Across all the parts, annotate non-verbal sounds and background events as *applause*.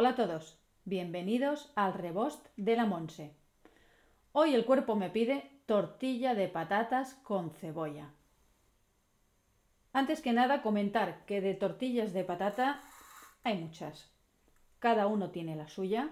Hola a todos, bienvenidos al rebost de la Monse. Hoy el cuerpo me pide tortilla de patatas con cebolla. Antes que nada comentar que de tortillas de patata hay muchas. Cada uno tiene la suya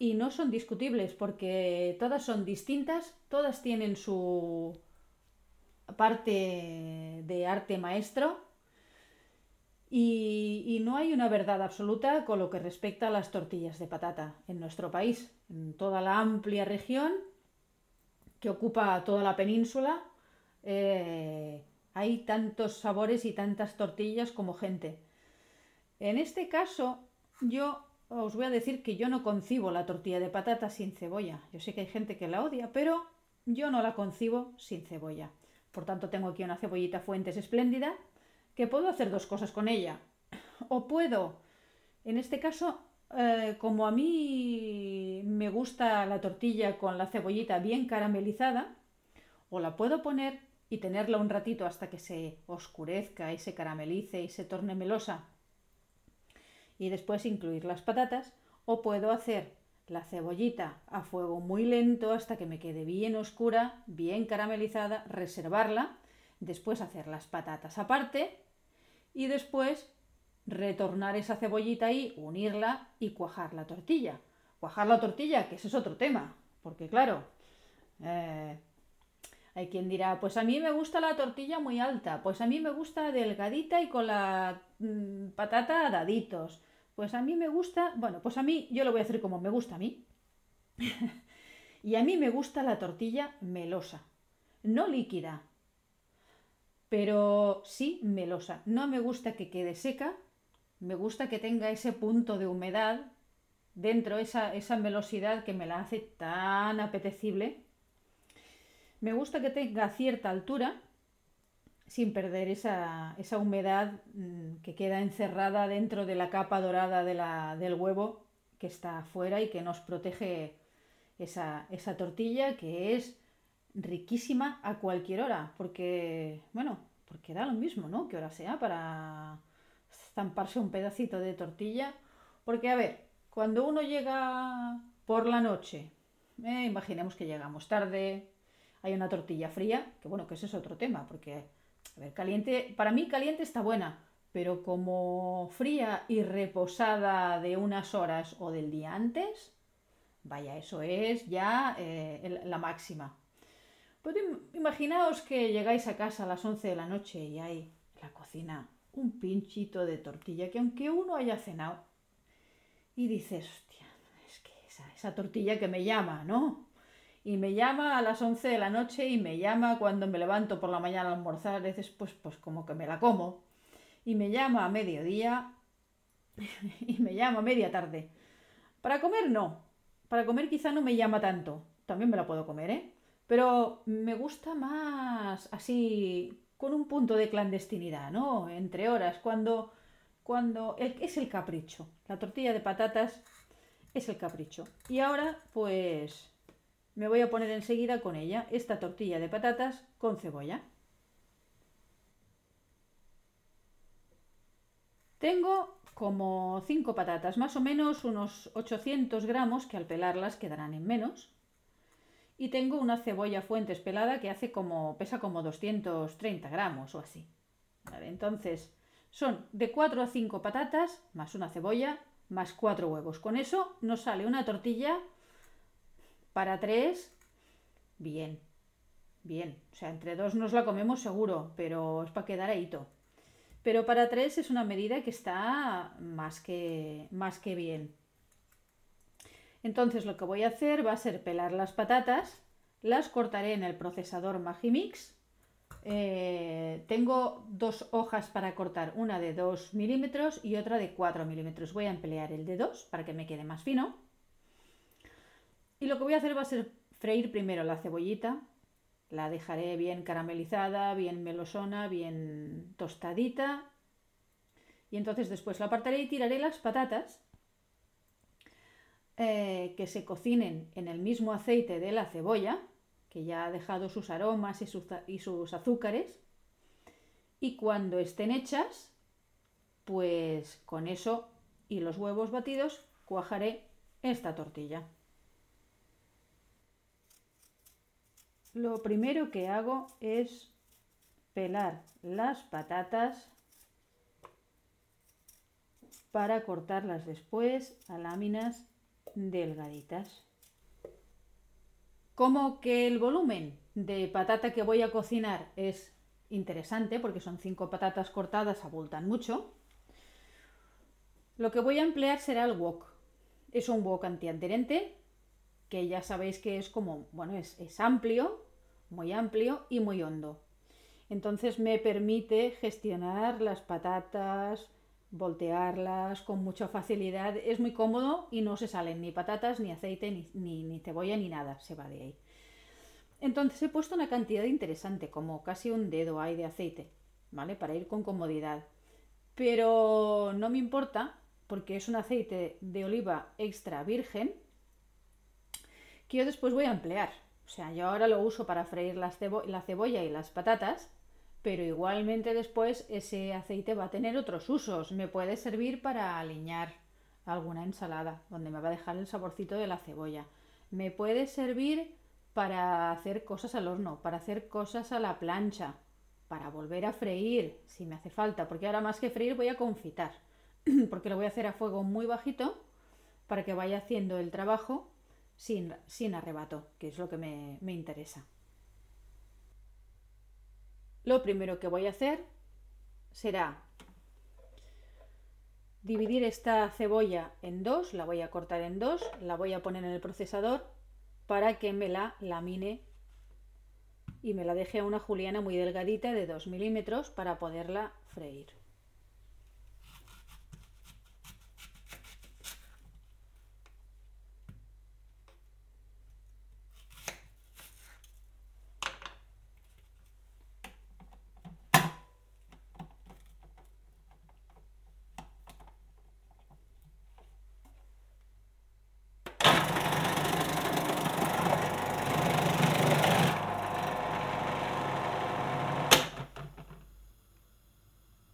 y no son discutibles porque todas son distintas, todas tienen su parte de arte maestro y, no hay una verdad absoluta con lo que respecta a las tortillas de patata en nuestro país. En toda la amplia región que ocupa toda la península eh, hay tantos sabores y tantas tortillas como gente. En este caso, yo os voy a decir que yo no concibo la tortilla de patata sin cebolla. Yo sé que hay gente que la odia, pero yo no la concibo sin cebolla. Por tanto, tengo aquí una cebollita Fuentes espléndida que puedo hacer dos cosas con ella. O puedo, en este caso, eh, como a mí me gusta la tortilla con la cebollita bien caramelizada, o la puedo poner y tenerla un ratito hasta que se oscurezca y se caramelice y se torne melosa y después incluir las patatas o puedo hacer la cebollita a fuego muy lento hasta que me quede bien oscura, bien caramelizada, reservarla después hacer las patatas aparte y después retornar esa cebollita ahí, unirla y cuajar la tortilla. Cuajar la tortilla, que ese es otro tema, porque claro, eh, hay quien dirá, pues a mí me gusta la tortilla muy alta, pues a mí me gusta delgadita y con la mm, patata a daditos, pues a mí me gusta, bueno, pues a mí yo lo voy a hacer como me gusta a mí. *laughs* y a mí me gusta la tortilla melosa, no líquida, pero sí melosa. No me gusta que quede seca, me gusta que tenga ese punto de humedad dentro, esa, esa melosidad que me la hace tan apetecible. Me gusta que tenga cierta altura, sin perder esa, esa humedad mm, que queda encerrada dentro de la capa dorada de la, del huevo que está afuera y que nos protege esa, esa tortilla que es riquísima a cualquier hora, porque, bueno, porque da lo mismo, ¿no? Que hora sea para estamparse un pedacito de tortilla. Porque, a ver, cuando uno llega por la noche, eh, imaginemos que llegamos tarde, hay una tortilla fría, que bueno, que ese es otro tema, porque, a ver, caliente, para mí caliente está buena, pero como fría y reposada de unas horas o del día antes, vaya, eso es ya eh, la máxima. Pues imaginaos que llegáis a casa a las 11 de la noche y hay en la cocina un pinchito de tortilla que aunque uno haya cenado y dices, hostia, es que esa, esa tortilla que me llama, ¿no? Y me llama a las 11 de la noche y me llama cuando me levanto por la mañana a almorzar, dices, pues, pues como que me la como. Y me llama a mediodía *laughs* y me llama a media tarde. Para comer no. Para comer quizá no me llama tanto. También me la puedo comer, ¿eh? Pero me gusta más así, con un punto de clandestinidad, ¿no? Entre horas, cuando, cuando es el capricho. La tortilla de patatas es el capricho. Y ahora, pues, me voy a poner enseguida con ella, esta tortilla de patatas con cebolla. Tengo como 5 patatas, más o menos unos 800 gramos, que al pelarlas quedarán en menos y tengo una cebolla fuentes pelada que hace como, pesa como 230 gramos o así. entonces, son de 4 a 5 patatas, más una cebolla, más 4 huevos. Con eso nos sale una tortilla para 3 bien. Bien, o sea, entre dos nos la comemos seguro, pero es para quedar ahí. Pero para 3 es una medida que está más que, más que bien. Entonces lo que voy a hacer va a ser pelar las patatas, las cortaré en el procesador Magimix. Eh, tengo dos hojas para cortar, una de 2 milímetros y otra de 4 milímetros. Voy a emplear el de 2 para que me quede más fino. Y lo que voy a hacer va a ser freír primero la cebollita. La dejaré bien caramelizada, bien melosona, bien tostadita. Y entonces después la apartaré y tiraré las patatas eh, que se cocinen en el mismo aceite de la cebolla, que ya ha dejado sus aromas y sus, azúcares. Y cuando estén hechas, pues con eso y los huevos batidos cuajaré esta tortilla. Lo primero que hago es pelar las patatas para cortarlas después a láminas delgaditas. Como que el volumen de patata que voy a cocinar es interesante porque son cinco patatas cortadas, abultan mucho. Lo que voy a emplear será el wok. Es un wok antiadherente que ya sabéis que es como, bueno, es, es amplio, muy amplio y muy hondo. Entonces me permite gestionar las patatas, voltearlas con mucha facilidad. Es muy cómodo y no se salen ni patatas, ni aceite, ni, ni, cebolla, ni nada. Se va de ahí. Entonces he puesto una cantidad interesante, como casi un dedo hay de aceite, ¿vale? Para ir con comodidad. Pero no me importa porque es un aceite de oliva extra virgen que yo después voy a emplear. O sea, yo ahora lo uso para freír la cebolla y las patatas pero igualmente después ese aceite va a tener otros usos. Me puede servir para aliñar alguna ensalada, donde me va a dejar el saborcito de la cebolla. Me puede servir para hacer cosas al horno, para hacer cosas a la plancha, para volver a freír si me hace falta, porque ahora más que freír voy a confitar, *clears throat* porque lo voy a hacer a fuego muy bajito para que vaya haciendo el trabajo sin, sin arrebato, que es lo que me, me interesa. Lo primero que voy a hacer será dividir esta cebolla en dos, la voy a cortar en dos, la voy a poner en el procesador para que me la lamine y me la deje a una juliana muy delgadita de 2 milímetros para poderla freír.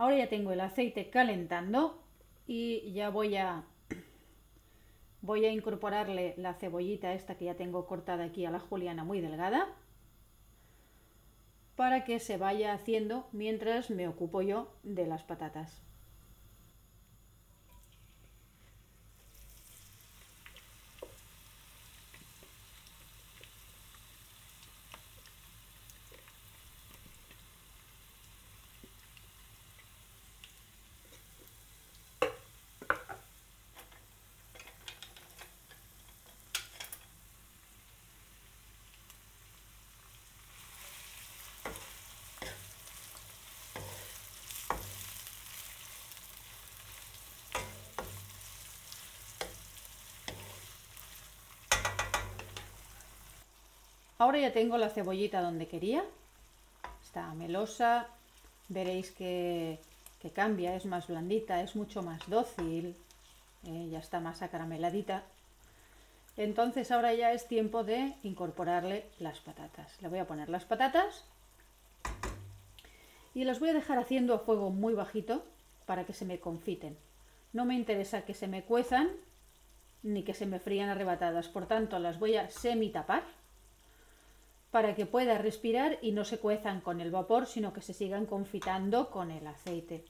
Ahora ya tengo el aceite calentando y ya voy a voy a incorporarle la cebollita esta que ya tengo cortada aquí a la juliana muy delgada para que se vaya haciendo mientras me ocupo yo de las patatas. Ahora ya tengo la cebollita donde quería. Está melosa. Veréis que, cambia, es más blandita, es mucho más dócil. Eh, ya está más acarameladita. Entonces ahora ya es tiempo de incorporarle las patatas. Le voy a poner las patatas y las voy a dejar haciendo a fuego muy bajito para que se me confiten. No me interesa que se me cuezan ni que se me frían arrebatadas, por tanto las voy a semi tapar para que pueda respirar y no se cuezan con el vapor, sino que se sigan confitando con el aceite.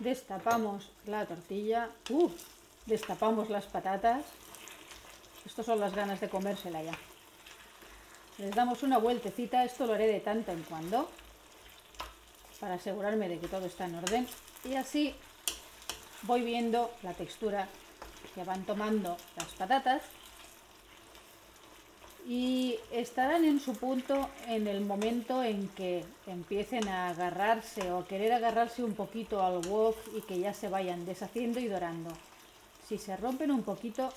Destapamos la tortilla, uh, destapamos las patatas. Estas son las ganas de comérsela ya. Les damos una vueltecita, esto lo haré de tanto en cuando, para asegurarme de que todo está en orden. Y así voy viendo la textura que van tomando las patatas y estarán en su punto en el momento en que empiecen a agarrarse o querer agarrarse un poquito al wok y que ya se vayan deshaciendo y dorando. Si se rompen un poquito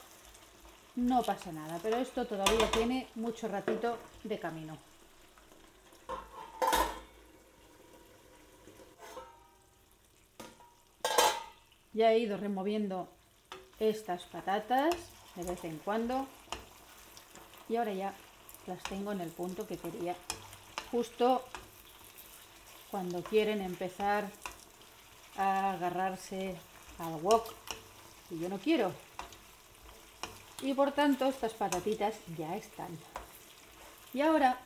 no pasa nada, pero esto todavía tiene mucho ratito de camino. Ya he ido removiendo estas patatas de vez en cuando y ahora ya las tengo en el punto que quería justo cuando quieren empezar a agarrarse al wok y yo no quiero. Y por tanto estas patatitas ya están. Y ahora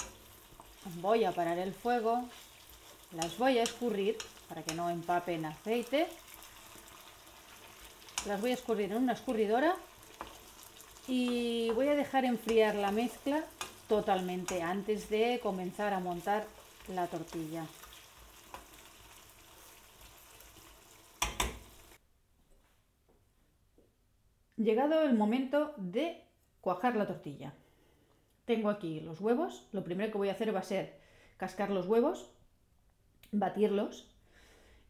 voy a parar el fuego, las voy a escurrir para que no empapen aceite. Las voy a escurrir en una escurridora y voy a dejar enfriar la mezcla totalmente antes de comenzar a montar la tortilla. Llegado el momento de cuajar la tortilla. Tengo aquí los huevos. Lo primero que voy a hacer va a ser cascar los huevos, batirlos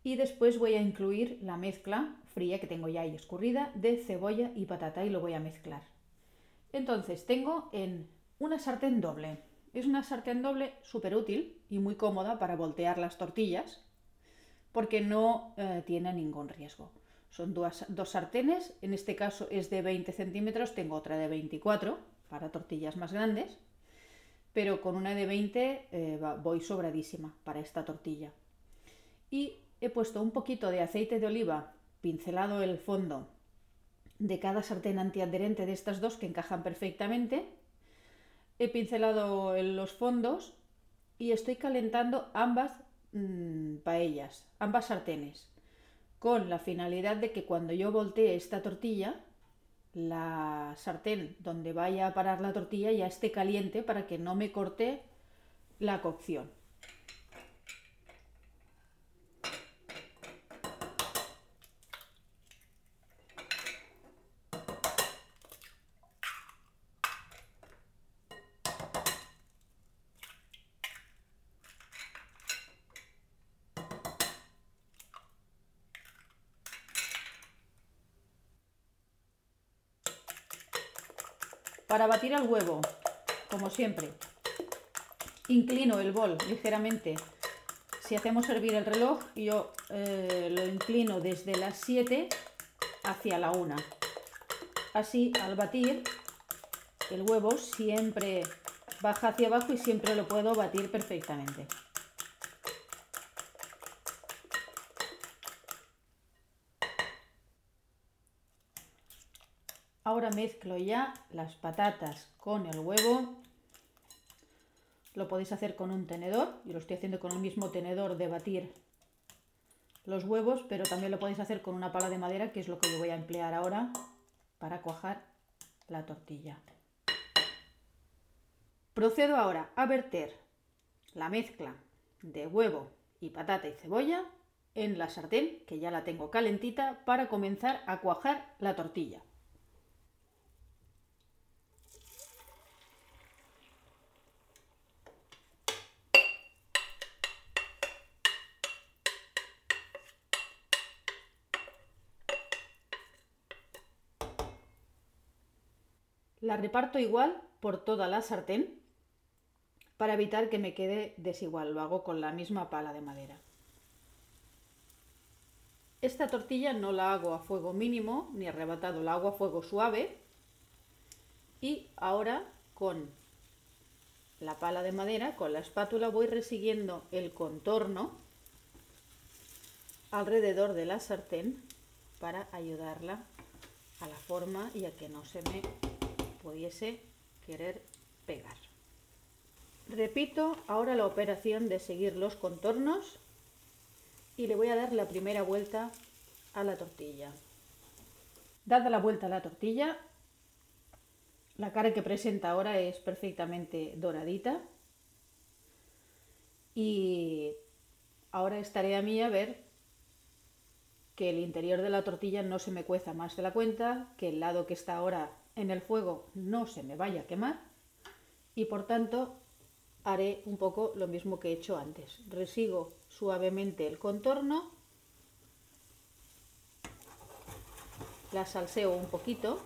y después voy a incluir la mezcla fría que tengo ya ahí escurrida de cebolla y patata y lo voy a mezclar. Entonces tengo en una sartén doble. Es una sartén doble súper útil y muy cómoda para voltear las tortillas porque no eh, tiene ningún riesgo. Son dos, sartenes, en este caso es de 20 centímetros, tengo otra de 24 para tortillas más grandes, pero con una de 20 eh, voy sobradísima para esta tortilla. Y he puesto un poquito de aceite de oliva, pincelado el fondo de cada sartén antiadherente de estas dos que encajan perfectamente. He pincelado los fondos y estoy calentando ambas mm, paellas, ambas sartenes con la finalidad de que cuando yo voltee esta tortilla, la sartén donde vaya a parar la tortilla ya esté caliente para que no me corte la cocción. Para batir al huevo, como siempre, inclino el bol ligeramente. Si hacemos hervir el reloj, yo eh, lo inclino desde las 7 hacia la 1. Así, al batir, el huevo siempre baja hacia abajo y siempre lo puedo batir perfectamente. Ahora mezclo ya las patatas con el huevo. Lo podéis hacer con un tenedor. Yo lo estoy haciendo con el mismo tenedor de batir los huevos, pero también lo podéis hacer con una pala de madera, que es lo que yo voy a emplear ahora para cuajar la tortilla. Procedo ahora a verter la mezcla de huevo y patata y cebolla en la sartén, que ya la tengo calentita, para comenzar a cuajar la tortilla. La reparto igual por toda la sartén para evitar que me quede desigual. Lo hago con la misma pala de madera. Esta tortilla no la hago a fuego mínimo ni arrebatado, la hago a fuego suave. Y ahora con la pala de madera, con la espátula, voy resiguiendo el contorno alrededor de la sartén para ayudarla a la forma y a que no se me querer pegar. Repito ahora la operación de seguir los contornos y le voy a dar la primera vuelta a la tortilla. Dada la vuelta a la tortilla, la cara que presenta ahora es perfectamente doradita y ahora es tarea mía ver que el interior de la tortilla no se me cueza más de la cuenta, que el lado que está ahora en el fuego no se me vaya a quemar y por tanto haré un poco lo mismo que he hecho antes. Resigo suavemente el contorno, la salseo un poquito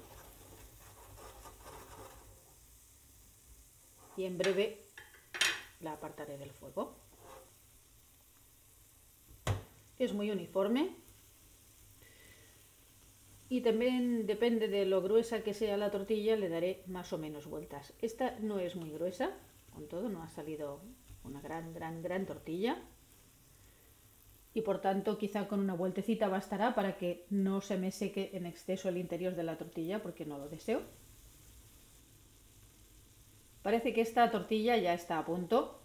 y en breve la apartaré del fuego. Es muy uniforme, y también depende de lo gruesa que sea la tortilla, le daré más o menos vueltas. Esta no es muy gruesa, con todo no ha salido una gran, gran, gran tortilla. y por tanto quizá con una vueltecita bastará para que no se me seque en exceso el interior de la tortilla porque no lo deseo. Parece que esta tortilla ya está a punto.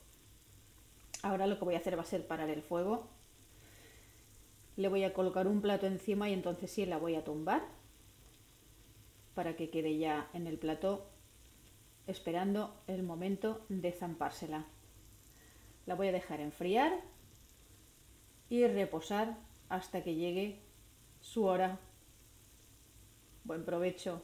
Ahora lo que voy a hacer va a ser parar el fuego. Le voy a colocar un plato encima y entonces sí la voy a tumbar para que quede ya en el plato esperando el momento de zampársela. La voy a dejar enfriar y reposar hasta que llegue su hora. Buen provecho.